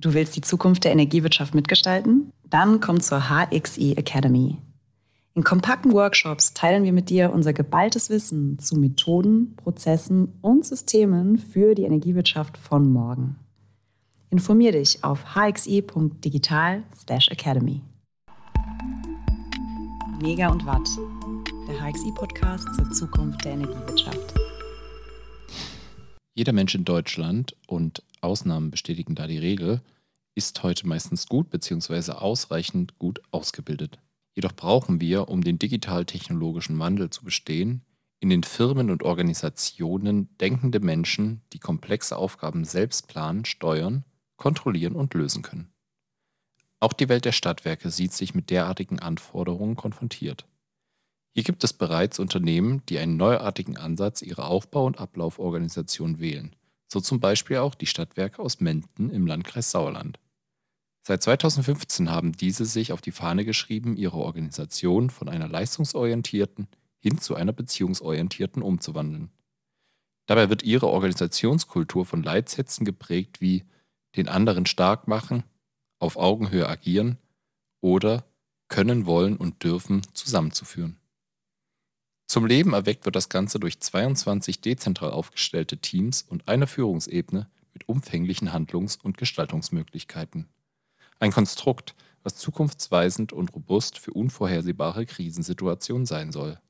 Du willst die Zukunft der Energiewirtschaft mitgestalten? Dann komm zur HXE Academy. In kompakten Workshops teilen wir mit dir unser geballtes Wissen zu Methoden, Prozessen und Systemen für die Energiewirtschaft von morgen. Informier dich auf hxi.digital/academy. Mega und Watt, der HXI-Podcast zur Zukunft der Energiewirtschaft. Jeder Mensch in Deutschland und Ausnahmen bestätigen da die Regel, ist heute meistens gut bzw. ausreichend gut ausgebildet. Jedoch brauchen wir, um den digital-technologischen Wandel zu bestehen, in den Firmen und Organisationen denkende Menschen, die komplexe Aufgaben selbst planen, steuern, kontrollieren und lösen können. Auch die Welt der Stadtwerke sieht sich mit derartigen Anforderungen konfrontiert. Hier gibt es bereits Unternehmen, die einen neuartigen Ansatz ihrer Aufbau- und Ablauforganisation wählen so zum Beispiel auch die Stadtwerke aus Menden im Landkreis Sauerland. Seit 2015 haben diese sich auf die Fahne geschrieben, ihre Organisation von einer leistungsorientierten hin zu einer beziehungsorientierten umzuwandeln. Dabei wird ihre Organisationskultur von Leitsätzen geprägt wie den anderen stark machen, auf Augenhöhe agieren oder können, wollen und dürfen zusammenzuführen. Zum Leben erweckt wird das Ganze durch 22 dezentral aufgestellte Teams und eine Führungsebene mit umfänglichen Handlungs- und Gestaltungsmöglichkeiten. Ein Konstrukt, was zukunftsweisend und robust für unvorhersehbare Krisensituationen sein soll.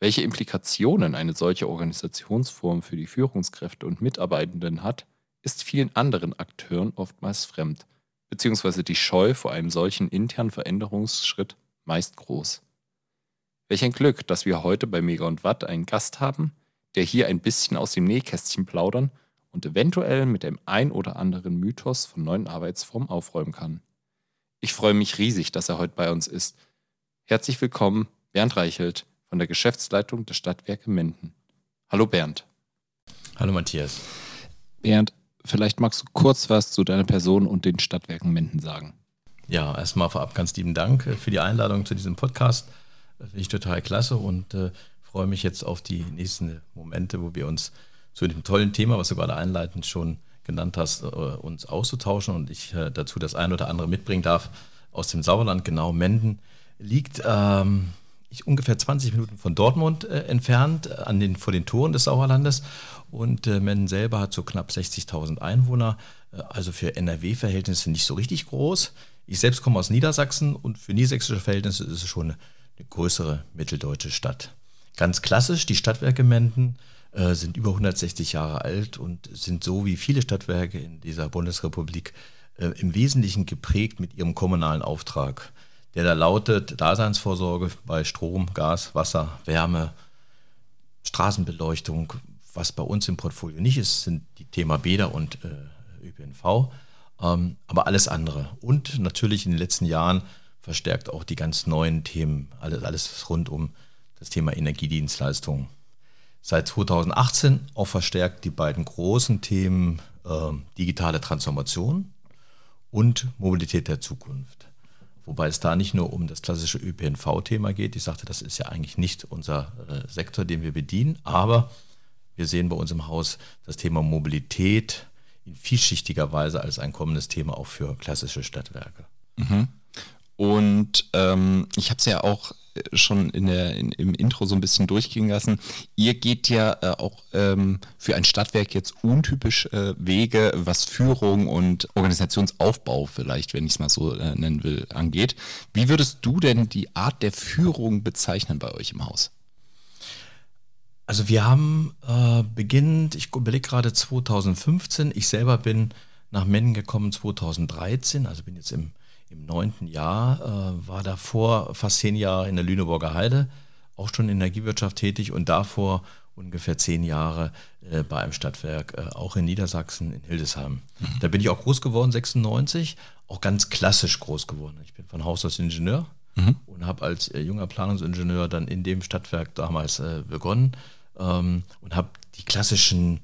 Welche Implikationen eine solche Organisationsform für die Führungskräfte und Mitarbeitenden hat, ist vielen anderen Akteuren oftmals fremd, beziehungsweise die Scheu vor einem solchen internen Veränderungsschritt meist groß. Welch ein Glück, dass wir heute bei Mega und Watt einen Gast haben, der hier ein bisschen aus dem Nähkästchen plaudern und eventuell mit dem ein oder anderen Mythos von neuen Arbeitsformen aufräumen kann. Ich freue mich riesig, dass er heute bei uns ist. Herzlich willkommen, Bernd Reichelt von der Geschäftsleitung der Stadtwerke Menden. Hallo Bernd. Hallo Matthias. Bernd, vielleicht magst du kurz was zu deiner Person und den Stadtwerken Menden sagen. Ja, erstmal vorab ganz lieben Dank für die Einladung zu diesem Podcast. Das finde ich total klasse und äh, freue mich jetzt auf die nächsten Momente, wo wir uns zu dem tollen Thema, was du gerade einleitend schon genannt hast, äh, uns auszutauschen und ich äh, dazu das ein oder andere mitbringen darf aus dem Sauerland, genau Menden, liegt ähm, ich, ungefähr 20 Minuten von Dortmund äh, entfernt, an den, vor den Toren des Sauerlandes. Und äh, Menden selber hat so knapp 60.000 Einwohner, äh, also für NRW-Verhältnisse nicht so richtig groß. Ich selbst komme aus Niedersachsen und für niedersächsische Verhältnisse ist es schon eine eine größere mitteldeutsche Stadt. Ganz klassisch, die Stadtwerke Menden äh, sind über 160 Jahre alt und sind so wie viele Stadtwerke in dieser Bundesrepublik äh, im Wesentlichen geprägt mit ihrem kommunalen Auftrag, der da lautet Daseinsvorsorge bei Strom, Gas, Wasser, Wärme, Straßenbeleuchtung. Was bei uns im Portfolio nicht ist, sind die Thema Bäder und äh, ÖPNV, ähm, aber alles andere. Und natürlich in den letzten Jahren verstärkt auch die ganz neuen Themen, alles, alles rund um das Thema Energiedienstleistungen. Seit 2018 auch verstärkt die beiden großen Themen äh, digitale Transformation und Mobilität der Zukunft. Wobei es da nicht nur um das klassische ÖPNV-Thema geht. Ich sagte, das ist ja eigentlich nicht unser äh, Sektor, den wir bedienen, aber wir sehen bei uns im Haus das Thema Mobilität in vielschichtiger Weise als ein kommendes Thema auch für klassische Stadtwerke. Mhm. Und ähm, ich habe es ja auch äh, schon in der, in, im Intro so ein bisschen durchgehen lassen. Ihr geht ja äh, auch ähm, für ein Stadtwerk jetzt untypisch äh, Wege, was Führung und Organisationsaufbau vielleicht, wenn ich es mal so äh, nennen will, angeht. Wie würdest du denn die Art der Führung bezeichnen bei euch im Haus? Also wir haben äh, beginnend, ich überlege gerade 2015, ich selber bin nach Mennen gekommen 2013, also bin jetzt im im neunten Jahr, äh, war davor fast zehn Jahre in der Lüneburger Heide, auch schon in Energiewirtschaft tätig und davor ungefähr zehn Jahre äh, bei einem Stadtwerk, äh, auch in Niedersachsen, in Hildesheim. Mhm. Da bin ich auch groß geworden, 96, auch ganz klassisch groß geworden. Ich bin von Haus aus Ingenieur mhm. und habe als äh, junger Planungsingenieur dann in dem Stadtwerk damals äh, begonnen ähm, und habe die klassischen,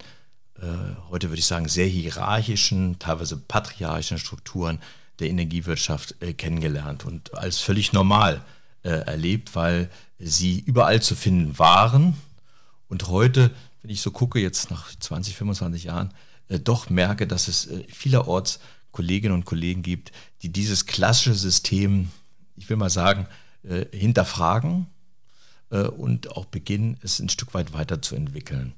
äh, heute würde ich sagen, sehr hierarchischen, teilweise patriarchischen Strukturen der Energiewirtschaft äh, kennengelernt und als völlig normal äh, erlebt, weil sie überall zu finden waren. Und heute, wenn ich so gucke, jetzt nach 20, 25 Jahren, äh, doch merke, dass es vielerorts Kolleginnen und Kollegen gibt, die dieses klassische System, ich will mal sagen, hinterfragen und auch beginnen, es ein Stück weit weiterzuentwickeln.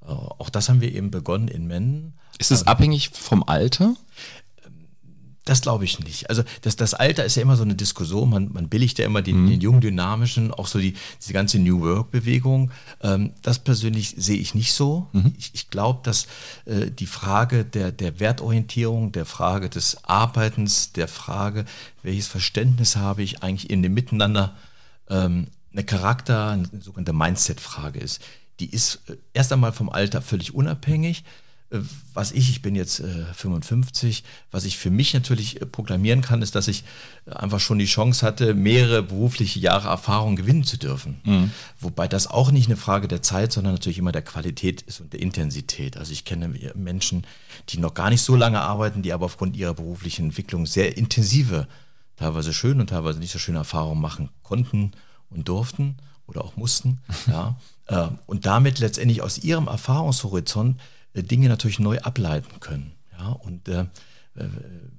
Auch das haben wir eben begonnen in Menden. Ist es abhängig vom Alter? Das glaube ich nicht. Also das, das Alter ist ja immer so eine Diskussion. Man, man billigt ja immer den, mhm. den jungen, dynamischen, auch so die, diese ganze New Work-Bewegung. Ähm, das persönlich sehe ich nicht so. Mhm. Ich, ich glaube, dass äh, die Frage der, der Wertorientierung, der Frage des Arbeitens, der Frage, welches Verständnis habe ich eigentlich in dem Miteinander, ähm, eine Charakter, eine sogenannte Mindset-Frage ist. Die ist äh, erst einmal vom Alter völlig unabhängig was ich, ich bin jetzt äh, 55, was ich für mich natürlich äh, proklamieren kann, ist, dass ich äh, einfach schon die Chance hatte, mehrere berufliche Jahre Erfahrung gewinnen zu dürfen. Mhm. Wobei das auch nicht eine Frage der Zeit, sondern natürlich immer der Qualität ist und der Intensität. Also ich kenne Menschen, die noch gar nicht so lange arbeiten, die aber aufgrund ihrer beruflichen Entwicklung sehr intensive, teilweise schön und teilweise nicht so schöne Erfahrungen machen konnten und durften oder auch mussten. ja. Äh, und damit letztendlich aus ihrem Erfahrungshorizont äh, Dinge natürlich neu ableiten können. Ja, und äh, äh,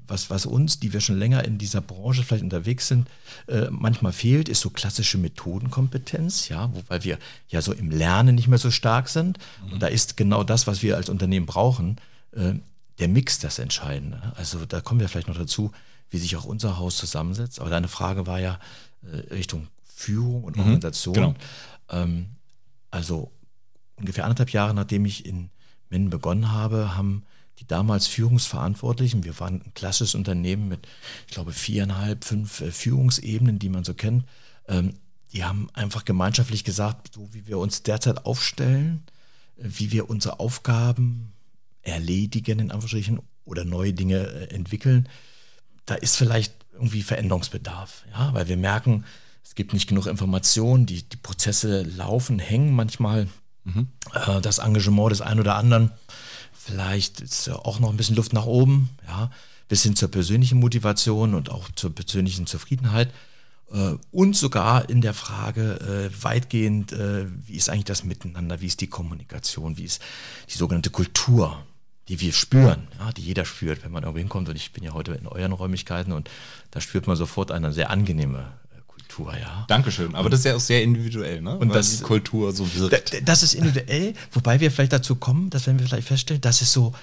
was, was uns, die wir schon länger in dieser Branche vielleicht unterwegs sind, äh, manchmal fehlt, ist so klassische Methodenkompetenz, ja, weil wir ja so im Lernen nicht mehr so stark sind. Mhm. Und da ist genau das, was wir als Unternehmen brauchen, äh, der Mix das Entscheidende. Also da kommen wir vielleicht noch dazu, wie sich auch unser Haus zusammensetzt. Aber deine Frage war ja äh, Richtung Führung und mhm, Organisation. Genau. Ähm, also ungefähr anderthalb Jahre, nachdem ich in Minden begonnen habe, haben die damals Führungsverantwortlichen, wir waren ein klassisches Unternehmen mit, ich glaube, viereinhalb, fünf äh, Führungsebenen, die man so kennt, ähm, die haben einfach gemeinschaftlich gesagt, so wie wir uns derzeit aufstellen, äh, wie wir unsere Aufgaben erledigen, in Anführungsstrichen, oder neue Dinge äh, entwickeln, da ist vielleicht irgendwie Veränderungsbedarf, ja, weil wir merken, es gibt nicht genug Informationen, die, die Prozesse laufen, hängen manchmal Mhm. Das Engagement des einen oder anderen, vielleicht ist auch noch ein bisschen Luft nach oben, ja, bis hin zur persönlichen Motivation und auch zur persönlichen Zufriedenheit. Äh, und sogar in der Frage äh, weitgehend, wie ist eigentlich das Miteinander, wie ist die Kommunikation, wie ist die sogenannte Kultur, die wir spüren, ja, die jeder spürt, wenn man irgendwo hinkommt. Und ich bin ja heute in euren Räumlichkeiten und da spürt man sofort eine sehr angenehme Kultur, ja. Dankeschön. Aber das ist ja auch sehr individuell, ne? Und Weil das, die Kultur so wirkt. Das ist individuell, wobei wir vielleicht dazu kommen, dass wenn wir vielleicht feststellen, dass es so,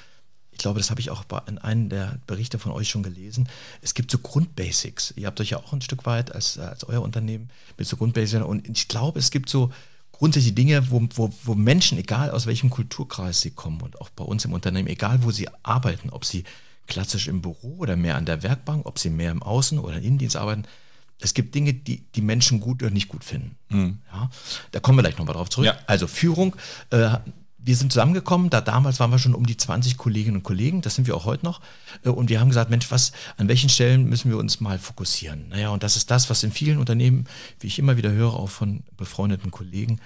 ich glaube, das habe ich auch in einem der Berichte von euch schon gelesen. Es gibt so Grundbasics. Ihr habt euch ja auch ein Stück weit als, als euer Unternehmen mit so Grundbasics. Und ich glaube, es gibt so grundsätzliche Dinge, wo, wo, wo Menschen, egal aus welchem Kulturkreis sie kommen und auch bei uns im Unternehmen, egal wo sie arbeiten, ob sie klassisch im Büro oder mehr an der Werkbank, ob sie mehr im Außen- oder im Innendienst arbeiten, es gibt Dinge, die die Menschen gut oder nicht gut finden. Mhm. Ja, da kommen wir gleich nochmal drauf zurück. Ja. Also Führung. Äh, wir sind zusammengekommen, da damals waren wir schon um die 20 Kolleginnen und Kollegen, das sind wir auch heute noch. Äh, und wir haben gesagt, Mensch, was, an welchen Stellen müssen wir uns mal fokussieren? Naja, und das ist das, was in vielen Unternehmen, wie ich immer wieder höre, auch von befreundeten Kollegen,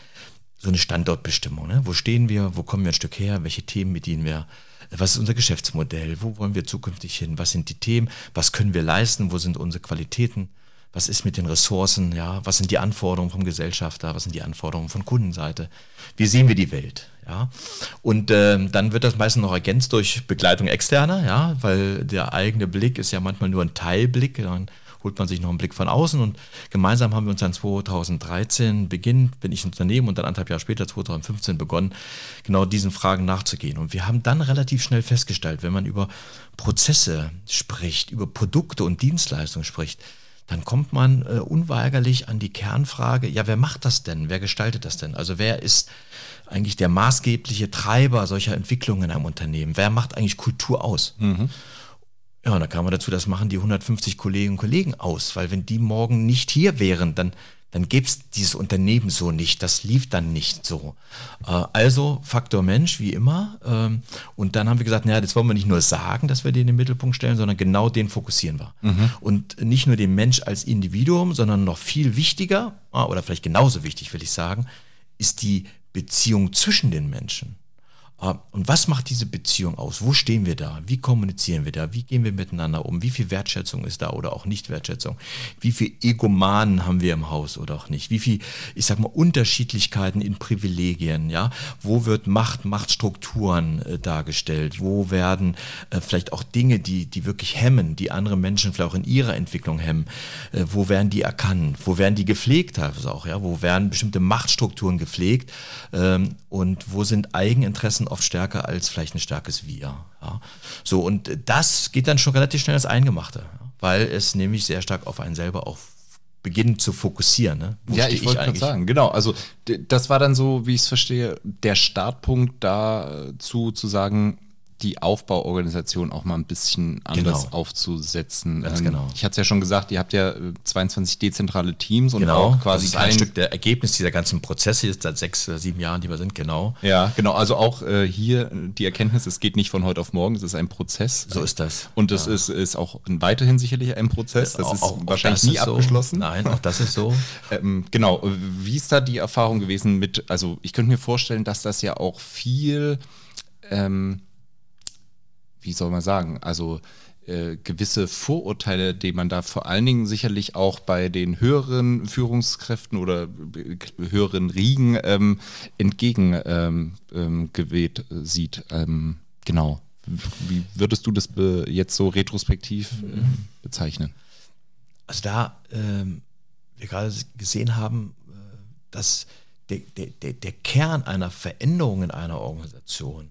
so eine Standortbestimmung. Ne? Wo stehen wir? Wo kommen wir ein Stück her? Welche Themen bedienen wir? Was ist unser Geschäftsmodell? Wo wollen wir zukünftig hin? Was sind die Themen? Was können wir leisten? Wo sind unsere Qualitäten? Was ist mit den Ressourcen, ja, was sind die Anforderungen vom Gesellschafter, was sind die Anforderungen von Kundenseite, wie sehen wir die Welt, ja. Und äh, dann wird das meistens noch ergänzt durch Begleitung externer, ja, weil der eigene Blick ist ja manchmal nur ein Teilblick, dann holt man sich noch einen Blick von außen und gemeinsam haben wir uns dann 2013 Beginn, bin ich ins Unternehmen und dann anderthalb Jahre später, 2015 begonnen, genau diesen Fragen nachzugehen. Und wir haben dann relativ schnell festgestellt, wenn man über Prozesse spricht, über Produkte und Dienstleistungen spricht, dann kommt man äh, unweigerlich an die Kernfrage, ja, wer macht das denn? Wer gestaltet das denn? Also wer ist eigentlich der maßgebliche Treiber solcher Entwicklungen in einem Unternehmen? Wer macht eigentlich Kultur aus? Mhm. Ja, und da kam man dazu, das machen die 150 Kolleginnen und Kollegen aus, weil wenn die morgen nicht hier wären, dann dann gäbe es dieses Unternehmen so nicht. Das lief dann nicht so. Äh, also Faktor Mensch, wie immer. Ähm, und dann haben wir gesagt, naja, das wollen wir nicht nur sagen, dass wir den in den Mittelpunkt stellen, sondern genau den fokussieren wir. Mhm. Und nicht nur den Mensch als Individuum, sondern noch viel wichtiger, ah, oder vielleicht genauso wichtig, will ich sagen, ist die Beziehung zwischen den Menschen. Äh, und was macht diese Beziehung aus? Wo stehen wir da? Wie kommunizieren wir da? Wie gehen wir miteinander um? Wie viel Wertschätzung ist da oder auch nicht Wertschätzung? Wie viel Egomanen haben wir im Haus oder auch nicht? Wie viel, ich sag mal, Unterschiedlichkeiten in Privilegien? Ja, wo wird Macht, Machtstrukturen äh, dargestellt? Wo werden äh, vielleicht auch Dinge, die die wirklich hemmen, die andere Menschen vielleicht auch in ihrer Entwicklung hemmen? Äh, wo werden die erkannt? Wo werden die gepflegt teilweise auch? Ja, wo werden bestimmte Machtstrukturen gepflegt? Ähm, und wo sind Eigeninteressen oft stärker als vielleicht ein starkes Wir. Ja. So, und das geht dann schon relativ schnell ins Eingemachte, weil es nämlich sehr stark auf einen selber auch beginnt zu fokussieren. Ne? ja, ich wollte gerade sagen, genau. Also das war dann so, wie ich es verstehe, der Startpunkt dazu zu sagen, die Aufbauorganisation auch mal ein bisschen anders genau. aufzusetzen. Ganz ähm, genau. Ich hatte es ja schon gesagt, ihr habt ja 22 äh, dezentrale Teams und genau. auch quasi das ist ein Stück der Ergebnis dieser ganzen Prozesse jetzt seit sechs, sieben Jahren, die wir sind, genau. Ja, genau. Also auch äh, hier die Erkenntnis, es geht nicht von heute auf morgen, es ist ein Prozess. So ist das. Und es ja. ist, ist auch weiterhin sicherlich ein Prozess. Das auch, ist auch, wahrscheinlich nie abgeschlossen. So. Nein, auch das ist so. ähm, genau. Wie ist da die Erfahrung gewesen mit, also ich könnte mir vorstellen, dass das ja auch viel ähm, wie soll man sagen, also äh, gewisse Vorurteile, die man da vor allen Dingen sicherlich auch bei den höheren Führungskräften oder äh, höheren Riegen ähm, entgegengeweht ähm, ähm, sieht. Ähm, genau. Wie würdest du das jetzt so retrospektiv äh, bezeichnen? Also da ähm, wir gerade gesehen haben, äh, dass der, der, der Kern einer Veränderung in einer Organisation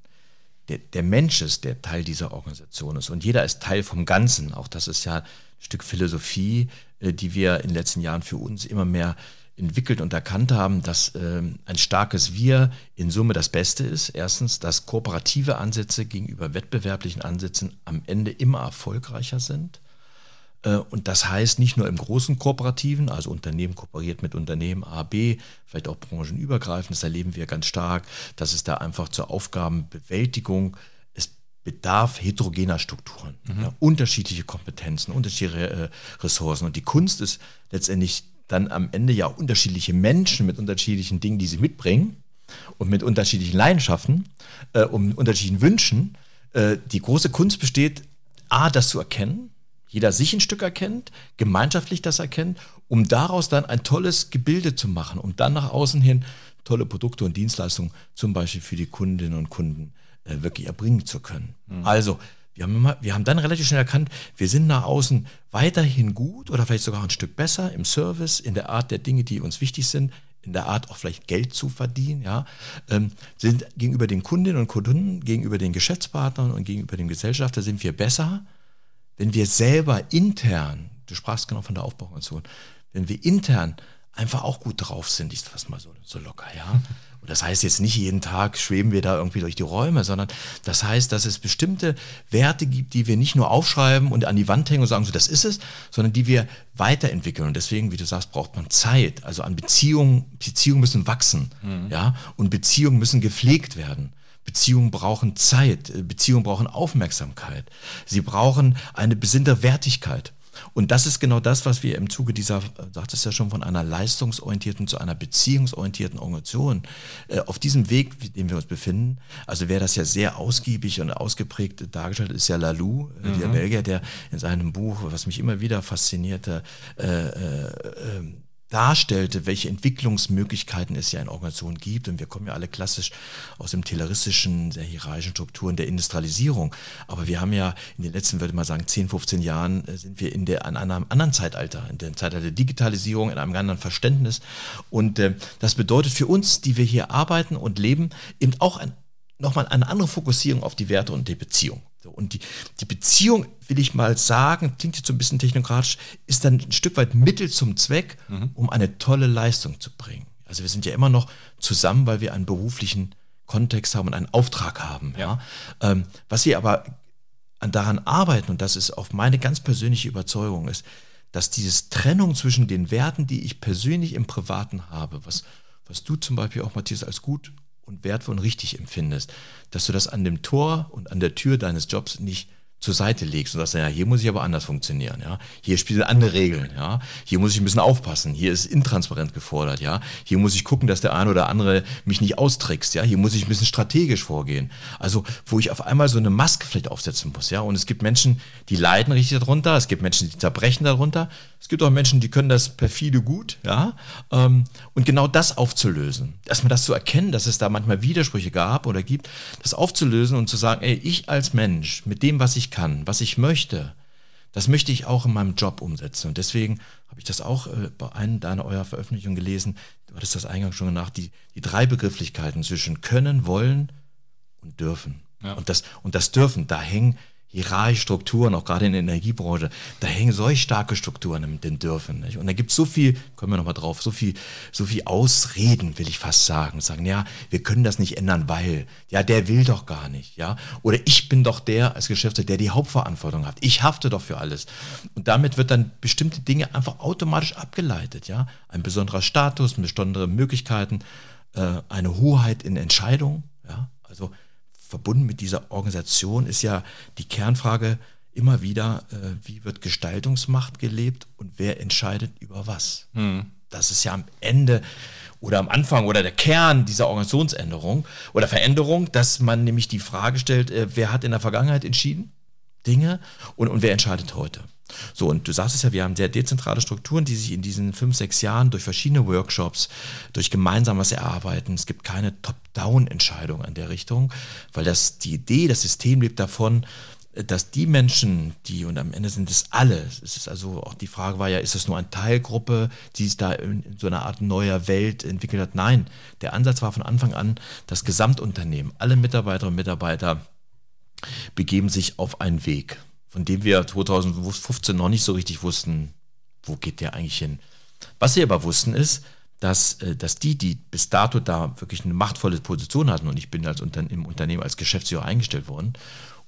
der, der Mensch ist, der Teil dieser Organisation ist. Und jeder ist Teil vom Ganzen. Auch das ist ja ein Stück Philosophie, äh, die wir in den letzten Jahren für uns immer mehr entwickelt und erkannt haben, dass äh, ein starkes Wir in Summe das Beste ist. Erstens, dass kooperative Ansätze gegenüber wettbewerblichen Ansätzen am Ende immer erfolgreicher sind. Äh, und das heißt nicht nur im großen Kooperativen, also Unternehmen kooperiert mit Unternehmen A, B, vielleicht auch branchenübergreifend, das erleben wir ganz stark, dass es da einfach zur Aufgabenbewältigung es bedarf heterogener Strukturen, mhm. ja, unterschiedliche Kompetenzen, unterschiedliche äh, Ressourcen. Und die Kunst ist letztendlich dann am Ende ja unterschiedliche Menschen mit unterschiedlichen Dingen, die sie mitbringen und mit unterschiedlichen Leidenschaften äh, und unterschiedlichen Wünschen. Äh, die große Kunst besteht, A, das zu erkennen, jeder sich ein Stück erkennt, gemeinschaftlich das erkennt, um daraus dann ein tolles Gebilde zu machen, um dann nach außen hin tolle Produkte und Dienstleistungen zum Beispiel für die Kundinnen und Kunden äh, wirklich erbringen zu können. Mhm. Also, wir haben, immer, wir haben dann relativ schnell erkannt, wir sind nach außen weiterhin gut oder vielleicht sogar ein Stück besser im Service, in der Art der Dinge, die uns wichtig sind, in der Art auch vielleicht Geld zu verdienen, ja, ähm, sind gegenüber den Kundinnen und Kunden, gegenüber den Geschäftspartnern und gegenüber dem Gesellschafter sind wir besser wenn wir selber intern, du sprachst genau von der Aufbauorganisation, wenn wir intern einfach auch gut drauf sind, ich das mal so, so locker, ja. Und das heißt jetzt nicht jeden Tag schweben wir da irgendwie durch die Räume, sondern das heißt, dass es bestimmte Werte gibt, die wir nicht nur aufschreiben und an die Wand hängen und sagen, so das ist es, sondern die wir weiterentwickeln. Und deswegen, wie du sagst, braucht man Zeit. Also an Beziehungen, Beziehungen müssen wachsen, mhm. ja, und Beziehungen müssen gepflegt werden. Beziehungen brauchen Zeit, äh, Beziehungen brauchen Aufmerksamkeit. Sie brauchen eine besinnte Wertigkeit. Und das ist genau das, was wir im Zuge dieser, äh, sagt es ja schon, von einer leistungsorientierten zu einer beziehungsorientierten Organisation äh, auf diesem Weg, den wir uns befinden. Also wer das ja sehr ausgiebig und ausgeprägt dargestellt ist ja Lalou, mhm. der Belgier, der in seinem Buch, was mich immer wieder faszinierte, äh, äh, ähm, darstellte, welche Entwicklungsmöglichkeiten es ja in Organisationen gibt. Und wir kommen ja alle klassisch aus dem tayloristischen, sehr hierarchischen Strukturen der Industrialisierung. Aber wir haben ja in den letzten, würde mal sagen, 10, 15 Jahren äh, sind wir in der, an einem anderen Zeitalter, in dem Zeitalter der Digitalisierung, in einem anderen Verständnis. Und äh, das bedeutet für uns, die wir hier arbeiten und leben, eben auch ein, nochmal eine andere Fokussierung auf die Werte und die Beziehung. So, und die, die Beziehung, will ich mal sagen, klingt jetzt so ein bisschen technokratisch, ist dann ein Stück weit Mittel zum Zweck, mhm. um eine tolle Leistung zu bringen. Also wir sind ja immer noch zusammen, weil wir einen beruflichen Kontext haben und einen Auftrag haben. Ja. ja? Ähm, was wir aber daran arbeiten, und das ist auf meine ganz persönliche Überzeugung, ist, dass diese Trennung zwischen den Werten, die ich persönlich im Privaten habe, was, was du zum Beispiel auch, Matthias, als gut und wertvoll und richtig empfindest, dass du das an dem Tor und an der Tür deines Jobs nicht zur Seite legst und sagst, ja, hier muss ich aber anders funktionieren, ja. Hier spielen andere Regeln, ja. Hier muss ich ein bisschen aufpassen. Hier ist intransparent gefordert, ja. Hier muss ich gucken, dass der eine oder andere mich nicht austrickst, ja. Hier muss ich ein bisschen strategisch vorgehen. Also, wo ich auf einmal so eine Maske vielleicht aufsetzen muss, ja. Und es gibt Menschen, die leiden richtig darunter. Es gibt Menschen, die zerbrechen darunter. Es gibt auch Menschen, die können das perfide gut, ja. Ähm, und genau das aufzulösen. Erstmal das zu erkennen, dass es da manchmal Widersprüche gab oder gibt, das aufzulösen und zu sagen, ey, ich als Mensch, mit dem, was ich kann, was ich möchte, das möchte ich auch in meinem Job umsetzen. Und deswegen habe ich das auch äh, bei einer deiner eurer Veröffentlichungen gelesen, du hattest das eingangs schon nach, die, die drei Begrifflichkeiten zwischen können, wollen und dürfen. Ja. Und, das, und das dürfen, da hängen hierarchische Strukturen, auch gerade in der Energiebranche, da hängen solch starke Strukturen in den Dürfen. Nicht? Und da gibt es so viel, kommen wir nochmal drauf, so viel, so viel Ausreden, will ich fast sagen. Sagen, ja, wir können das nicht ändern, weil, ja, der will doch gar nicht, ja. Oder ich bin doch der als Geschäftsführer, der die Hauptverantwortung hat. Ich hafte doch für alles. Und damit wird dann bestimmte Dinge einfach automatisch abgeleitet, ja. Ein besonderer Status, besondere Möglichkeiten, äh, eine Hoheit in Entscheidungen, ja. Also, verbunden mit dieser Organisation ist ja die Kernfrage immer wieder, äh, wie wird Gestaltungsmacht gelebt und wer entscheidet über was. Hm. Das ist ja am Ende oder am Anfang oder der Kern dieser Organisationsänderung oder Veränderung, dass man nämlich die Frage stellt, äh, wer hat in der Vergangenheit entschieden Dinge und, und wer entscheidet heute. So, und du sagst es ja, wir haben sehr dezentrale Strukturen, die sich in diesen fünf, sechs Jahren durch verschiedene Workshops, durch gemeinsames Erarbeiten, es gibt keine Top-Down-Entscheidung in der Richtung, weil das, die Idee, das System lebt davon, dass die Menschen, die, und am Ende sind es alle, es ist also auch die Frage war ja, ist es nur eine Teilgruppe, die sich da in so einer Art neuer Welt entwickelt hat? Nein, der Ansatz war von Anfang an, das Gesamtunternehmen, alle Mitarbeiterinnen und Mitarbeiter begeben sich auf einen Weg von dem wir 2015 noch nicht so richtig wussten, wo geht der eigentlich hin. Was wir aber wussten ist, dass, äh, dass die, die bis dato da wirklich eine machtvolle Position hatten, und ich bin als Unter im Unternehmen als Geschäftsführer eingestellt worden,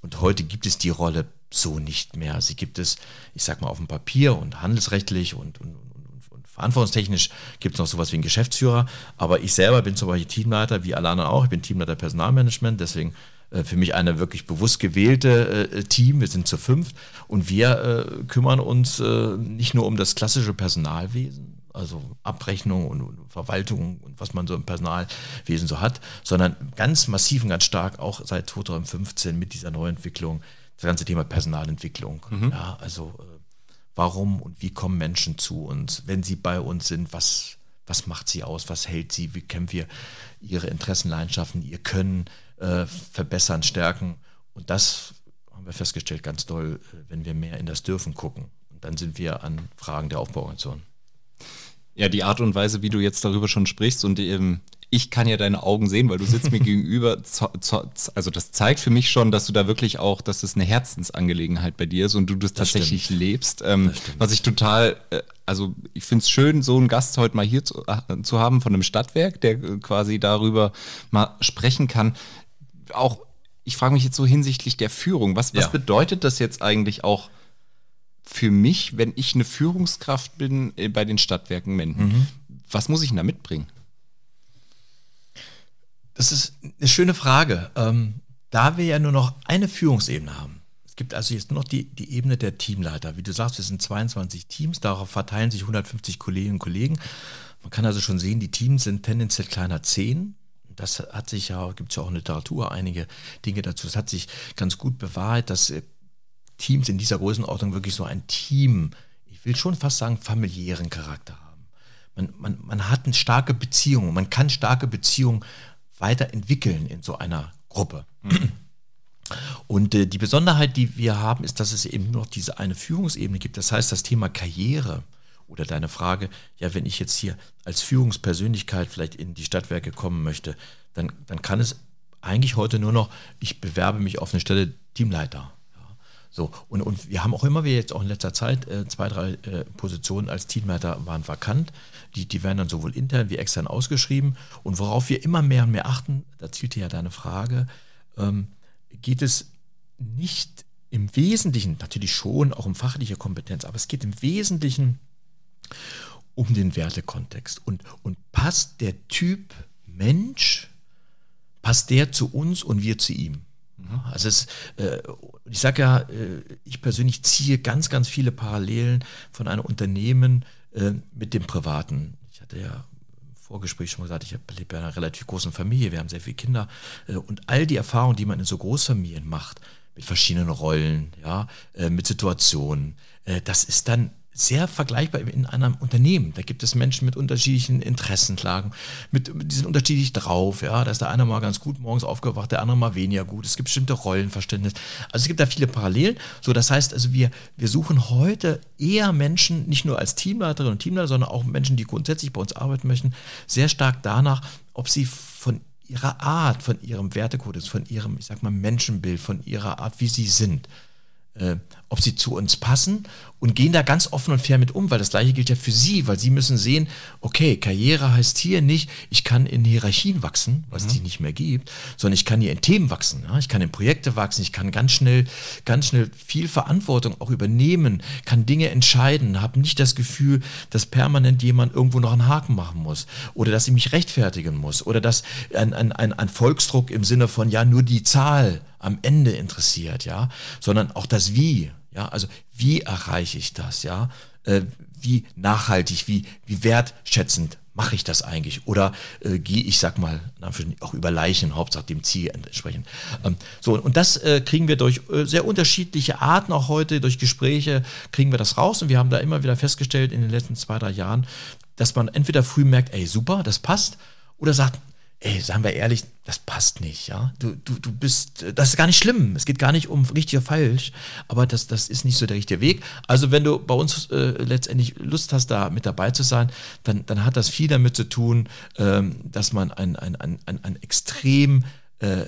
und heute gibt es die Rolle so nicht mehr. Sie gibt es, ich sag mal, auf dem Papier und handelsrechtlich und, und, und, und verantwortungstechnisch gibt es noch sowas wie einen Geschäftsführer. Aber ich selber bin zum Beispiel Teamleiter, wie alle anderen auch. Ich bin Teamleiter Personalmanagement, deswegen für mich eine wirklich bewusst gewählte äh, Team. Wir sind zu fünft und wir äh, kümmern uns äh, nicht nur um das klassische Personalwesen, also Abrechnung und, Verwaltung und was man so im Personalwesen so hat, sondern ganz massiv und ganz stark auch seit 2015 mit dieser Neuentwicklung das ganze Thema Personalentwicklung. Mhm. Ja, also äh, warum und wie kommen Menschen zu uns, wenn sie bei uns sind, was, was macht sie aus, was hält sie, wie kennen wir ihre Interessenleidenschaften, ihr Können, äh, verbessern, stärken. Und das haben wir festgestellt ganz doll, äh, wenn wir mehr in das Dürfen gucken. Und dann sind wir an Fragen der Aufbauorganisation. Ja, die Art und Weise, wie du jetzt darüber schon sprichst und ähm, ich kann ja deine Augen sehen, weil du sitzt mir gegenüber. Also das zeigt für mich schon, dass du da wirklich auch, dass es eine Herzensangelegenheit bei dir ist und du das, das tatsächlich stimmt. lebst. Ähm, was ich total, äh, also ich finde es schön, so einen Gast heute mal hier zu, zu haben von einem Stadtwerk, der quasi darüber mal sprechen kann auch, ich frage mich jetzt so hinsichtlich der Führung, was, was ja. bedeutet das jetzt eigentlich auch für mich, wenn ich eine Führungskraft bin äh, bei den Stadtwerken Menden? Mhm. Was muss ich denn da mitbringen? Das ist eine schöne Frage. Ähm, da wir ja nur noch eine Führungsebene haben, es gibt also jetzt nur noch die, die Ebene der Teamleiter. Wie du sagst, wir sind 22 Teams, darauf verteilen sich 150 Kolleginnen und Kollegen. Man kann also schon sehen, die Teams sind tendenziell kleiner 10 das hat sich ja, gibt es ja auch in Literatur einige Dinge dazu, das hat sich ganz gut bewahrheit, dass äh, Teams in dieser Größenordnung wirklich so ein Team, ich will schon fast sagen, familiären Charakter haben. Man, man, man hat eine starke Beziehung, man kann starke Beziehungen weiterentwickeln in so einer Gruppe. Mhm. Und äh, die Besonderheit, die wir haben, ist, dass es eben nur noch diese eine Führungsebene gibt. Das heißt, das Thema Karriere oder deine Frage, ja, wenn ich jetzt hier als Führungspersönlichkeit vielleicht in die Stadtwerke kommen möchte, dann, dann kann es eigentlich heute nur noch, ich bewerbe mich auf eine Stelle Teamleiter. Ja, so, und, und wir haben auch immer wieder jetzt auch in letzter Zeit äh, zwei, drei äh, Positionen als Teamleiter waren vakant. Die, die werden dann sowohl intern wie extern ausgeschrieben. Und worauf wir immer mehr und mehr achten, da zielte ja deine Frage, ähm, geht es nicht im Wesentlichen, natürlich schon auch um fachliche Kompetenz, aber es geht im Wesentlichen um den Wertekontext. Und, und passt der Typ Mensch, passt der zu uns und wir zu ihm? Mhm. Also es, äh, ich sage ja, äh, ich persönlich ziehe ganz, ganz viele Parallelen von einem Unternehmen äh, mit dem Privaten. Ich hatte ja im Vorgespräch schon mal gesagt, ich lebe in einer relativ großen Familie, wir haben sehr viele Kinder äh, und all die Erfahrungen, die man in so Großfamilien macht, mit verschiedenen Rollen, ja, äh, mit Situationen, äh, das ist dann sehr vergleichbar in einem Unternehmen. Da gibt es Menschen mit unterschiedlichen Interessenlagen, mit, die sind unterschiedlich drauf. Ja, da ist der eine mal ganz gut morgens aufgewacht, der andere mal weniger gut. Es gibt bestimmte Rollenverständnis. Also es gibt da viele Parallelen. So, das heißt also, wir, wir suchen heute eher Menschen, nicht nur als Teamleiterinnen und Teamleiter, sondern auch Menschen, die grundsätzlich bei uns arbeiten möchten, sehr stark danach, ob sie von ihrer Art, von ihrem Wertekodex, von ihrem, ich sag mal, Menschenbild, von ihrer Art, wie sie sind, äh, ob sie zu uns passen und gehen da ganz offen und fair mit um, weil das gleiche gilt ja für sie, weil sie müssen sehen, okay, Karriere heißt hier nicht, ich kann in Hierarchien wachsen, was mhm. die nicht mehr gibt, sondern ich kann hier in Themen wachsen, ja? ich kann in Projekte wachsen, ich kann ganz schnell, ganz schnell viel Verantwortung auch übernehmen, kann Dinge entscheiden, habe nicht das Gefühl, dass permanent jemand irgendwo noch einen Haken machen muss oder dass ich mich rechtfertigen muss oder dass ein, ein, ein, ein Volksdruck im Sinne von, ja, nur die Zahl am Ende interessiert, ja, sondern auch das Wie, ja, also wie erreiche ich das, ja, äh, wie nachhaltig, wie, wie wertschätzend mache ich das eigentlich? Oder äh, gehe ich, sag mal, auch über Leichen, Hauptsache dem Ziel entsprechend. Ähm, so, und das äh, kriegen wir durch äh, sehr unterschiedliche Arten, auch heute durch Gespräche kriegen wir das raus. Und wir haben da immer wieder festgestellt in den letzten zwei, drei Jahren, dass man entweder früh merkt, ey, super, das passt, oder sagt, ey, sagen wir ehrlich, das passt nicht, ja. Du, du, du bist, das ist gar nicht schlimm. Es geht gar nicht um richtig oder falsch, aber das, das ist nicht so der richtige Weg. Also wenn du bei uns äh, letztendlich Lust hast, da mit dabei zu sein, dann, dann hat das viel damit zu tun, ähm, dass man ein, ein, ein, ein, ein extrem äh,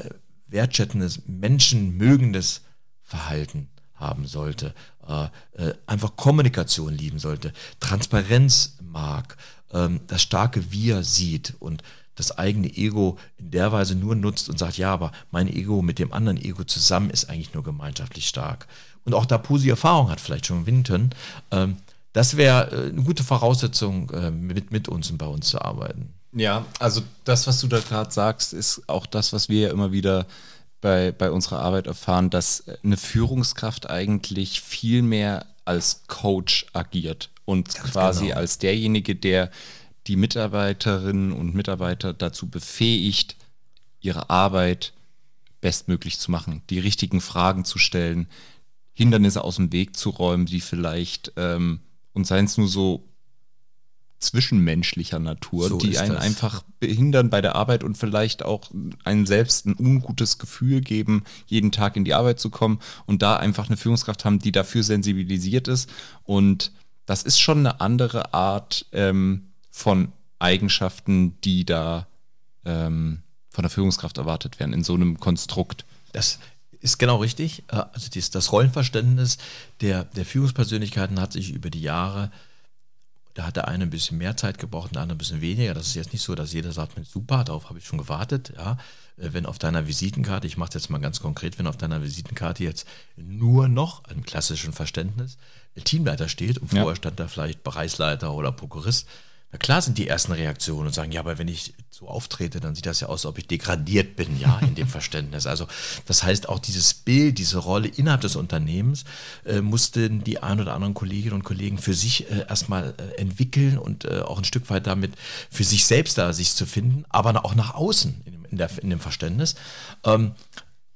wertschätzendes, menschenmögendes Verhalten haben sollte, äh, äh, einfach Kommunikation lieben sollte, Transparenz mag, ähm, das starke Wir sieht und das eigene Ego in der Weise nur nutzt und sagt, ja, aber mein Ego mit dem anderen Ego zusammen ist eigentlich nur gemeinschaftlich stark. Und auch da Pusi Erfahrung hat vielleicht schon gewinnen können, ähm, das wäre äh, eine gute Voraussetzung, äh, mit, mit uns und bei uns zu arbeiten. Ja, also das, was du da gerade sagst, ist auch das, was wir ja immer wieder bei, bei unserer Arbeit erfahren, dass eine Führungskraft eigentlich viel mehr als Coach agiert und Ganz quasi genau. als derjenige, der die Mitarbeiterinnen und Mitarbeiter dazu befähigt, ihre Arbeit bestmöglich zu machen, die richtigen Fragen zu stellen, Hindernisse aus dem Weg zu räumen, die vielleicht, ähm, und seien es nur so zwischenmenschlicher Natur, so die einen das. einfach behindern bei der Arbeit und vielleicht auch einem selbst ein ungutes Gefühl geben, jeden Tag in die Arbeit zu kommen und da einfach eine Führungskraft haben, die dafür sensibilisiert ist. Und das ist schon eine andere Art, ähm, von Eigenschaften, die da ähm, von der Führungskraft erwartet werden, in so einem Konstrukt. Das ist genau richtig. Äh, also das Rollenverständnis der, der Führungspersönlichkeiten hat sich über die Jahre, da hat der eine ein bisschen mehr Zeit gebraucht, der andere ein bisschen weniger. Das ist jetzt nicht so, dass jeder sagt, super, darauf habe ich schon gewartet. Ja, äh, wenn auf deiner Visitenkarte, ich mache es jetzt mal ganz konkret, wenn auf deiner Visitenkarte jetzt nur noch im klassischen Verständnis Teamleiter steht und vorher ja. stand da vielleicht Bereichsleiter oder Prokurist, na klar sind die ersten Reaktionen und sagen, ja, aber wenn ich so auftrete, dann sieht das ja aus, als ob ich degradiert bin, ja, in dem Verständnis. Also das heißt, auch dieses Bild, diese Rolle innerhalb des Unternehmens äh, mussten die ein oder anderen Kolleginnen und Kollegen für sich äh, erstmal äh, entwickeln und äh, auch ein Stück weit damit für sich selbst da sich zu finden, aber auch nach außen in, in, der, in dem Verständnis. Ähm,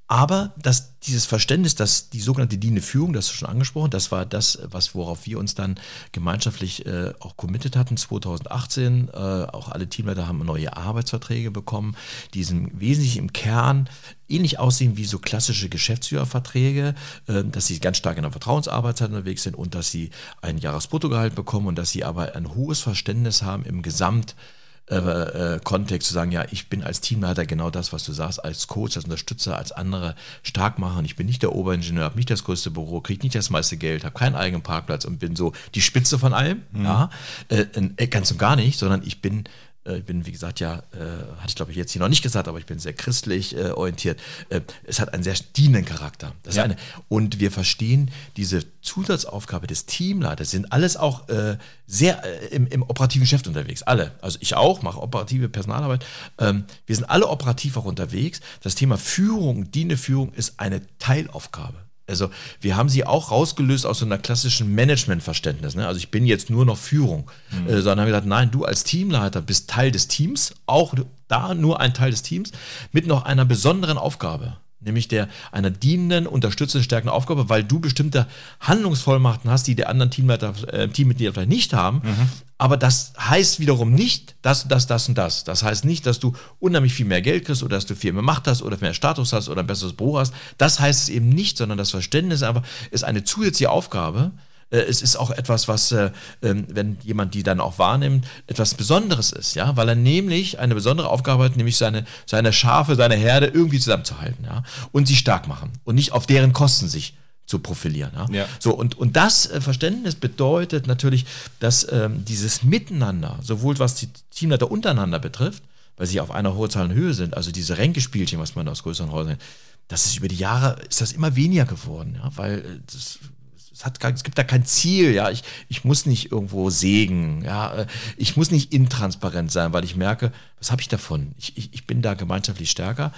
aber dass dieses Verständnis, dass die sogenannte dienende Führung, das ist schon angesprochen, das war das, was worauf wir uns dann gemeinschaftlich äh, auch committed hatten 2018. Äh, auch alle Teamleiter haben neue Arbeitsverträge bekommen, die sind wesentlich im Kern ähnlich aussehen wie so klassische Geschäftsführerverträge, äh, dass sie ganz stark in der Vertrauensarbeitszeit unterwegs sind und dass sie ein Jahresbruttogehalt bekommen und dass sie aber ein hohes Verständnis haben im Gesamt äh, äh, Kontext zu sagen, ja, ich bin als Teamleiter genau das, was du sagst, als Coach, als Unterstützer, als andere stark machen. Ich bin nicht der Oberingenieur, habe nicht das größte Büro, kriege nicht das meiste Geld, habe keinen eigenen Parkplatz und bin so die Spitze von allem. Mhm. Ja, äh, äh, ganz und gar nicht, sondern ich bin ich bin, wie gesagt, ja, äh, hatte ich glaube ich jetzt hier noch nicht gesagt, aber ich bin sehr christlich äh, orientiert. Äh, es hat einen sehr dienenden Charakter. Das ja. eine. Und wir verstehen diese Zusatzaufgabe des Teamleiters, sind alles auch äh, sehr äh, im, im, operativen Geschäft unterwegs. Alle. Also ich auch, mache operative Personalarbeit. Ähm, wir sind alle operativ auch unterwegs. Das Thema Führung, dienende Führung ist eine Teilaufgabe. Also wir haben sie auch rausgelöst aus so einer klassischen Managementverständnis. Ne? Also ich bin jetzt nur noch Führung, mhm. äh, sondern haben gesagt, nein, du als Teamleiter bist Teil des Teams, auch da nur ein Teil des Teams, mit noch einer besonderen Aufgabe nämlich der einer dienenden, unterstützenden, stärkenden Aufgabe, weil du bestimmte Handlungsvollmachten hast, die der anderen Teamleiter, äh, Teammitglieder vielleicht nicht haben. Mhm. Aber das heißt wiederum nicht, dass das, das und das. Das heißt nicht, dass du unheimlich viel mehr Geld kriegst oder dass du viel mehr Macht hast oder mehr Status hast oder ein besseres Büro hast. Das heißt es eben nicht, sondern das Verständnis einfach ist eine zusätzliche Aufgabe, es ist auch etwas, was, äh, ähm, wenn jemand die dann auch wahrnimmt, etwas Besonderes ist, ja, weil er nämlich eine besondere Aufgabe hat, nämlich seine, seine Schafe, seine Herde irgendwie zusammenzuhalten, ja, und sie stark machen und nicht auf deren Kosten sich zu profilieren. Ja? ja. So, und, und das äh, Verständnis bedeutet natürlich, dass ähm, dieses Miteinander, sowohl was die Teamleiter untereinander betrifft, weil sie auf einer horizontalen Höhe sind, also diese Ränkespielchen, was man aus größeren Häusern, das ist über die Jahre, ist das immer weniger geworden, ja, weil das es, hat, es gibt da kein Ziel, ja. Ich, ich muss nicht irgendwo sägen, ja. Äh, ich muss nicht intransparent sein, weil ich merke, was habe ich davon? Ich, ich, ich bin da gemeinschaftlich stärker.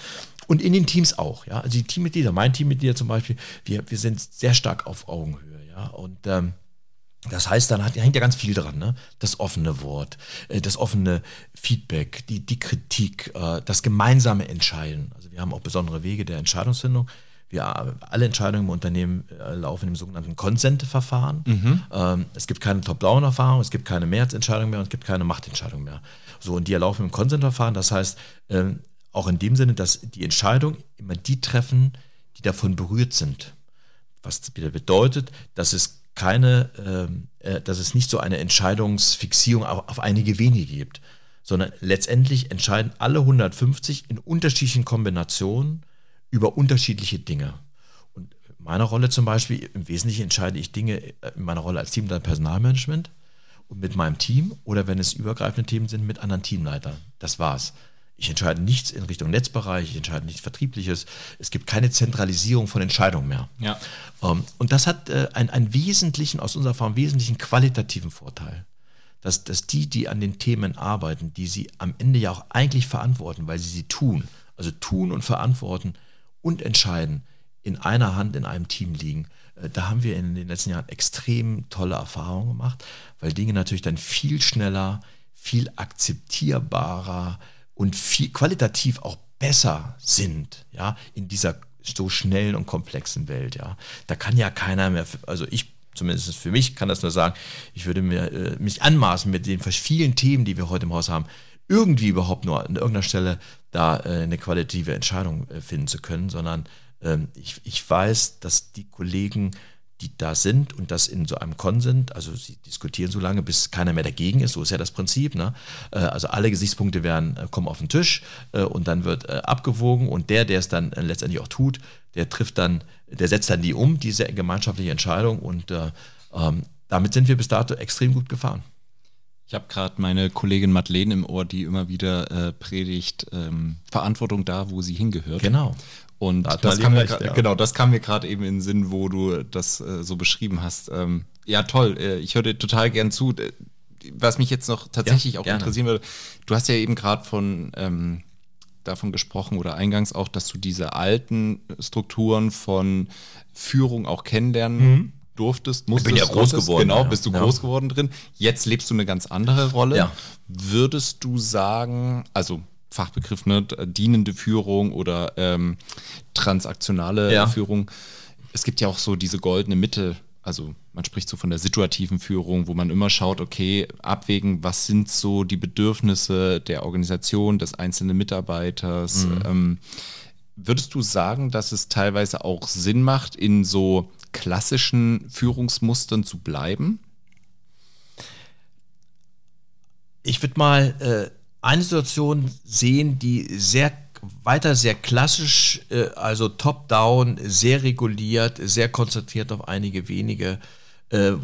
Und in den Teams auch, ja. Also die Teammitglieder, mein Teammitglieder zum Beispiel, wir, wir sind sehr stark auf Augenhöhe, ja. Und ähm, das heißt, dann hat, hängt ja ganz viel dran, ne? Das offene Wort, äh, das offene Feedback, die, die Kritik, äh, das gemeinsame Entscheiden. Also wir haben auch besondere Wege der Entscheidungsfindung. Wir, alle Entscheidungen im Unternehmen äh, laufen im sogenannten Consent-Verfahren. Mhm. Ähm, es gibt keine Top-Down-Erfahrung, es gibt keine Mehrheitsentscheidung mehr und es gibt keine Machtentscheidung mehr. So, und die erlaufen im Consent-Verfahren. Das heißt, ähm, auch in dem Sinne, dass die Entscheidung immer die treffen, die davon berührt sind. Was wieder bedeutet, dass es keine, ähm, äh, dass es nicht so eine Entscheidungsfixierung auf, auf einige wenige gibt, sondern letztendlich entscheiden alle 150 in unterschiedlichen Kombinationen über unterschiedliche Dinge. Und in meiner Rolle zum Beispiel, im Wesentlichen entscheide ich Dinge in meiner Rolle als Teamleiter Personalmanagement und mit meinem Team oder wenn es übergreifende Themen sind, mit anderen Teamleitern. Das war's. Ich entscheide nichts in Richtung Netzbereich, ich entscheide nichts Vertriebliches. Es gibt keine Zentralisierung von Entscheidungen mehr. Ja. Ähm, und das hat äh, einen, einen wesentlichen, aus unserer Erfahrung, wesentlichen qualitativen Vorteil. Dass, dass die, die an den Themen arbeiten, die sie am Ende ja auch eigentlich verantworten, weil sie sie tun, also tun und verantworten, und entscheiden in einer Hand in einem Team liegen. Äh, da haben wir in den letzten Jahren extrem tolle Erfahrungen gemacht, weil Dinge natürlich dann viel schneller, viel akzeptierbarer und viel qualitativ auch besser sind, ja, in dieser so schnellen und komplexen Welt, ja. Da kann ja keiner mehr, also ich zumindest für mich kann das nur sagen, ich würde mir, äh, mich anmaßen mit den vielen Themen, die wir heute im Haus haben, irgendwie überhaupt nur an irgendeiner Stelle da äh, eine qualitative Entscheidung äh, finden zu können, sondern ähm, ich, ich weiß, dass die Kollegen, die da sind und das in so einem Konsens, also sie diskutieren so lange, bis keiner mehr dagegen ist, so ist ja das Prinzip. Ne? Äh, also alle Gesichtspunkte werden, äh, kommen auf den Tisch äh, und dann wird äh, abgewogen und der, der es dann letztendlich auch tut, der trifft dann, der setzt dann die um, diese gemeinschaftliche Entscheidung und ähm, damit sind wir bis dato extrem gut gefahren. Ich habe gerade meine Kollegin Madeleine im Ohr, die immer wieder äh, predigt, ähm, Verantwortung da, wo sie hingehört. Genau. Und da das kam, recht, mir, ja. genau, das kam mir gerade eben in den Sinn, wo du das äh, so beschrieben hast. Ähm, ja, toll. Äh, ich höre dir total gern zu. Was mich jetzt noch tatsächlich ja, auch gerne. interessieren würde, du hast ja eben gerade von ähm, davon gesprochen oder eingangs auch, dass du diese alten Strukturen von Führung auch kennenlernen mhm durftest, musstest. Ich bin ja groß geworden. Genau, bist du ja. groß geworden drin. Jetzt lebst du eine ganz andere Rolle. Ja. Würdest du sagen, also Fachbegriff, ne, dienende Führung oder ähm, transaktionale ja. Führung, es gibt ja auch so diese goldene Mitte. Also man spricht so von der situativen Führung, wo man immer schaut, okay, abwägen, was sind so die Bedürfnisse der Organisation, des einzelnen Mitarbeiters. Mhm. Ähm, würdest du sagen, dass es teilweise auch Sinn macht, in so klassischen Führungsmustern zu bleiben? Ich würde mal äh, eine Situation sehen, die sehr weiter sehr klassisch, äh, also top-down, sehr reguliert, sehr konzentriert auf einige wenige, äh, äh,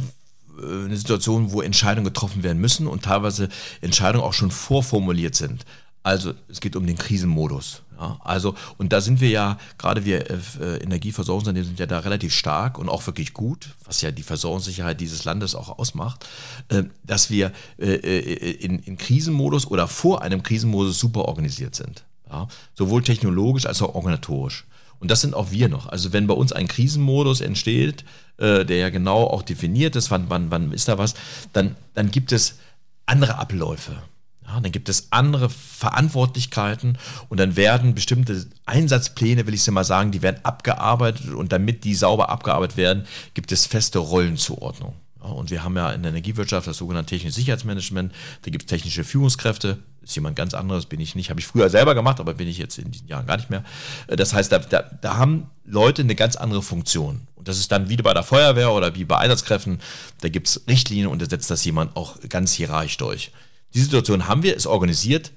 eine Situation, wo Entscheidungen getroffen werden müssen und teilweise Entscheidungen auch schon vorformuliert sind. Also es geht um den Krisenmodus. Ja, also, und da sind wir ja, gerade wir äh, Energieversorgungsunternehmen sind ja da relativ stark und auch wirklich gut, was ja die Versorgungssicherheit dieses Landes auch ausmacht, äh, dass wir äh, äh in, in, Krisenmodus oder vor einem Krisenmodus super organisiert sind. Ja, sowohl technologisch als auch organisatorisch. Und das sind auch wir noch. Also wenn bei uns ein Krisenmodus entsteht, äh, der ja genau auch definiert ist, wann, wann, wann ist da was, dann, dann gibt es andere Abläufe. Ja, dann gibt es andere Verantwortlichkeiten und dann werden bestimmte Einsatzpläne, will ich es mal sagen, die werden abgearbeitet und damit die sauber abgearbeitet werden, gibt es feste Rollenzuordnung. Ja, und wir haben ja in der Energiewirtschaft das sogenannte technische Sicherheitsmanagement, da gibt es technische Führungskräfte, ist jemand ganz anderes, bin ich nicht, habe ich früher selber gemacht, aber bin ich jetzt in diesen Jahren gar nicht mehr. Das heißt, da, da, da haben Leute eine ganz andere Funktion. Und das ist dann wie bei der Feuerwehr oder wie bei Einsatzkräften, da gibt es Richtlinien und da setzt das jemand auch ganz hierarchisch durch. Die Situation haben wir, ist organisiert.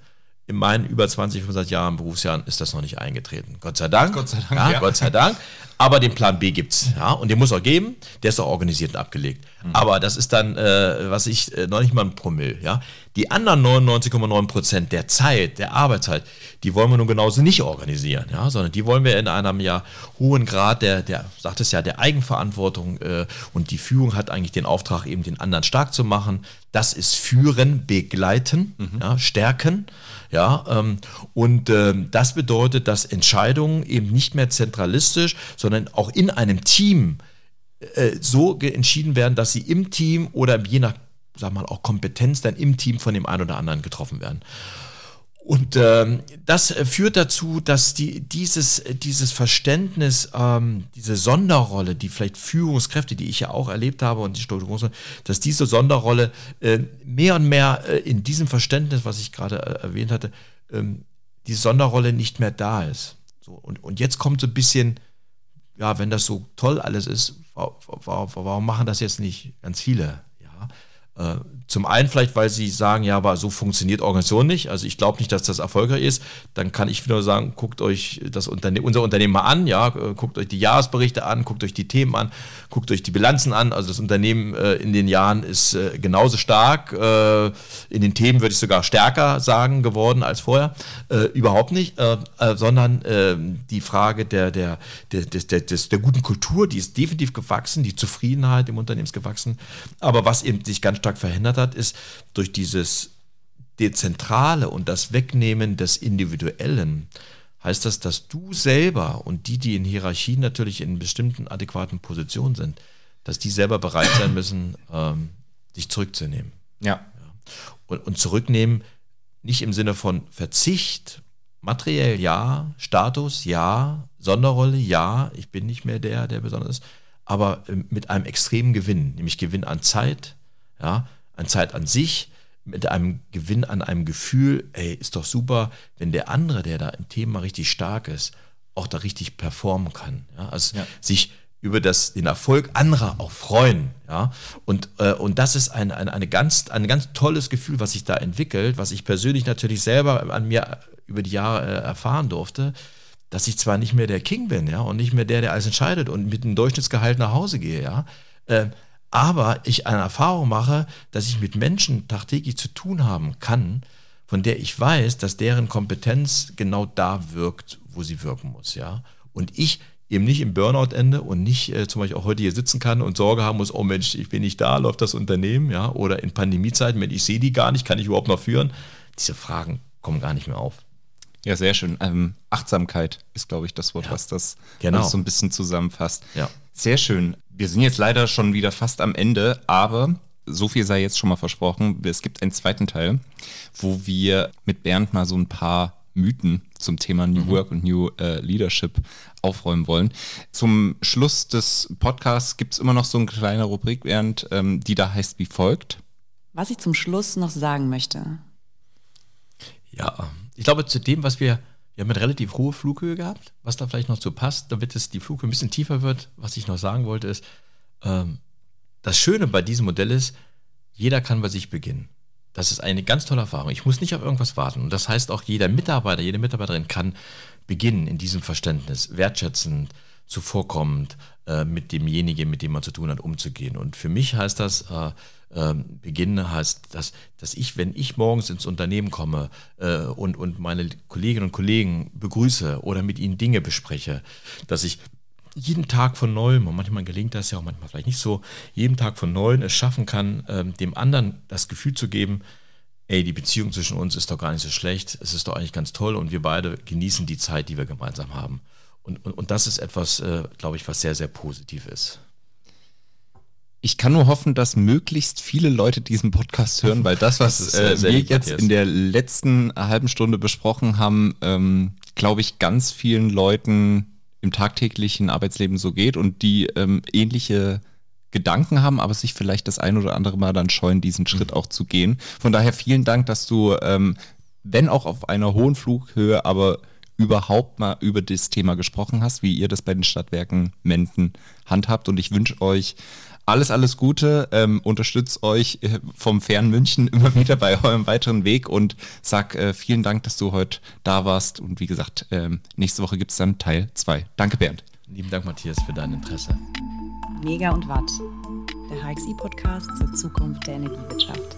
In meinen über 20, 25 Jahren Berufsjahren ist das noch nicht eingetreten. Gott sei Dank. Gott sei Dank. Ja, ja. Gott sei Dank. Aber den Plan B gibt's, ja, und den muss auch geben. Der ist auch organisiert und abgelegt. Mhm. Aber das ist dann, äh, was ich, äh, noch nicht mal ein Promille, ja. Die anderen 99,9 Prozent der Zeit, der Arbeitszeit, die wollen wir nun genauso nicht organisieren, ja, sondern die wollen wir in einem ja hohen Grad der, der, sagt es ja, der Eigenverantwortung äh, und die Führung hat eigentlich den Auftrag, eben den anderen stark zu machen. Das ist führen, begleiten, mhm. ja, stärken, ja, ähm, und ähm, das bedeutet, dass Entscheidungen eben nicht mehr zentralistisch, sondern auch in einem Team äh, so entschieden werden, dass sie im Team oder je nach sag mal, auch Kompetenz dann im Team von dem einen oder anderen getroffen werden. Und ähm, das führt dazu, dass die, dieses, dieses Verständnis, ähm, diese Sonderrolle, die vielleicht Führungskräfte, die ich ja auch erlebt habe und die Strukturierung, dass diese Sonderrolle äh, mehr und mehr äh, in diesem Verständnis, was ich gerade äh, erwähnt hatte, ähm, die Sonderrolle nicht mehr da ist. So, und, und jetzt kommt so ein bisschen, ja, wenn das so toll alles ist, warum, warum machen das jetzt nicht ganz viele? Ja, äh, zum einen vielleicht, weil sie sagen, ja, aber so funktioniert Organisation nicht. Also ich glaube nicht, dass das erfolgreich ist. Dann kann ich wieder sagen, guckt euch das Unterne unser Unternehmen mal an, ja, äh, guckt euch die Jahresberichte an, guckt euch die Themen an, guckt euch die Bilanzen an. Also das Unternehmen äh, in den Jahren ist äh, genauso stark, äh, in den Themen würde ich sogar stärker sagen geworden als vorher. Äh, überhaupt nicht, äh, sondern ähm, die Frage der, der, der, des, der, des, der guten Kultur, die ist definitiv gewachsen, die Zufriedenheit im Unternehmen ist gewachsen. Aber was eben sich ganz stark verhindert hat, ist durch dieses Dezentrale und das Wegnehmen des Individuellen, heißt das, dass du selber und die, die in Hierarchien natürlich in bestimmten adäquaten Positionen sind, dass die selber bereit sein müssen, ähm, sich zurückzunehmen. Ja. ja. Und, und zurücknehmen nicht im Sinne von Verzicht, materiell ja, Status ja, Sonderrolle ja, ich bin nicht mehr der, der besonders ist, aber ähm, mit einem extremen Gewinn, nämlich Gewinn an Zeit, ja, an Zeit an sich, mit einem Gewinn an einem Gefühl, ey, ist doch super, wenn der andere, der da im Thema richtig stark ist, auch da richtig performen kann. Ja? Also ja. sich über das, den Erfolg anderer auch freuen. Ja? Und, äh, und das ist ein, ein, eine ganz, ein ganz tolles Gefühl, was sich da entwickelt, was ich persönlich natürlich selber an mir über die Jahre äh, erfahren durfte, dass ich zwar nicht mehr der King bin, ja, und nicht mehr der, der alles entscheidet und mit einem Durchschnittsgehalt nach Hause gehe, ja, äh, aber ich eine Erfahrung mache, dass ich mit Menschen tagtäglich zu tun haben kann, von der ich weiß, dass deren Kompetenz genau da wirkt, wo sie wirken muss, ja. Und ich eben nicht im Burnout ende und nicht äh, zum Beispiel auch heute hier sitzen kann und Sorge haben muss, oh Mensch, ich bin nicht da, läuft das Unternehmen, ja, oder in Pandemiezeiten, wenn ich sehe die gar nicht, kann ich überhaupt noch führen? Diese Fragen kommen gar nicht mehr auf. Ja, sehr schön. Ähm, Achtsamkeit ist, glaube ich, das Wort, ja, was das genau. so ein bisschen zusammenfasst. Ja. Sehr schön. Wir sind jetzt leider schon wieder fast am Ende, aber so viel sei jetzt schon mal versprochen. Es gibt einen zweiten Teil, wo wir mit Bernd mal so ein paar Mythen zum Thema New mhm. Work und New äh, Leadership aufräumen wollen. Zum Schluss des Podcasts gibt es immer noch so eine kleine Rubrik, Bernd, ähm, die da heißt wie folgt. Was ich zum Schluss noch sagen möchte. Ja, ich glaube, zu dem, was wir, wir haben eine relativ hohe Flughöhe gehabt, was da vielleicht noch zu passt, damit es die Flughöhe ein bisschen tiefer wird, was ich noch sagen wollte, ist, ähm, das Schöne bei diesem Modell ist, jeder kann bei sich beginnen. Das ist eine ganz tolle Erfahrung. Ich muss nicht auf irgendwas warten. Und das heißt auch, jeder Mitarbeiter, jede Mitarbeiterin kann beginnen in diesem Verständnis, wertschätzend, zuvorkommend äh, mit demjenigen, mit dem man zu tun hat, umzugehen. Und für mich heißt das, äh, äh, beginnen heißt, dass, dass ich, wenn ich morgens ins Unternehmen komme äh, und, und meine Kolleginnen und Kollegen begrüße oder mit ihnen Dinge bespreche, dass ich jeden Tag von neuem, und manchmal gelingt das ja auch manchmal vielleicht nicht so, jeden Tag von neuem es schaffen kann, äh, dem anderen das Gefühl zu geben, ey, die Beziehung zwischen uns ist doch gar nicht so schlecht, es ist doch eigentlich ganz toll und wir beide genießen die Zeit, die wir gemeinsam haben. Und, und, und das ist etwas, äh, glaube ich, was sehr, sehr positiv ist. Ich kann nur hoffen, dass möglichst viele Leute diesen Podcast hören, weil das, was das äh, wir jetzt in der letzten halben Stunde besprochen haben, ähm, glaube ich, ganz vielen Leuten im tagtäglichen Arbeitsleben so geht und die ähm, ähnliche Gedanken haben, aber sich vielleicht das ein oder andere Mal dann scheuen, diesen Schritt mhm. auch zu gehen. Von daher vielen Dank, dass du, ähm, wenn auch auf einer hohen Flughöhe, aber überhaupt mal über das Thema gesprochen hast, wie ihr das bei den Stadtwerken Menden handhabt. Und ich wünsche euch alles, alles Gute. Ähm, unterstützt euch äh, vom fernen München immer wieder bei eurem weiteren Weg und sag äh, vielen Dank, dass du heute da warst. Und wie gesagt, ähm, nächste Woche gibt es dann Teil 2. Danke, Bernd. Lieben Dank, Matthias, für dein Interesse. Mega und Watt, der HXI-Podcast zur Zukunft der Energiewirtschaft.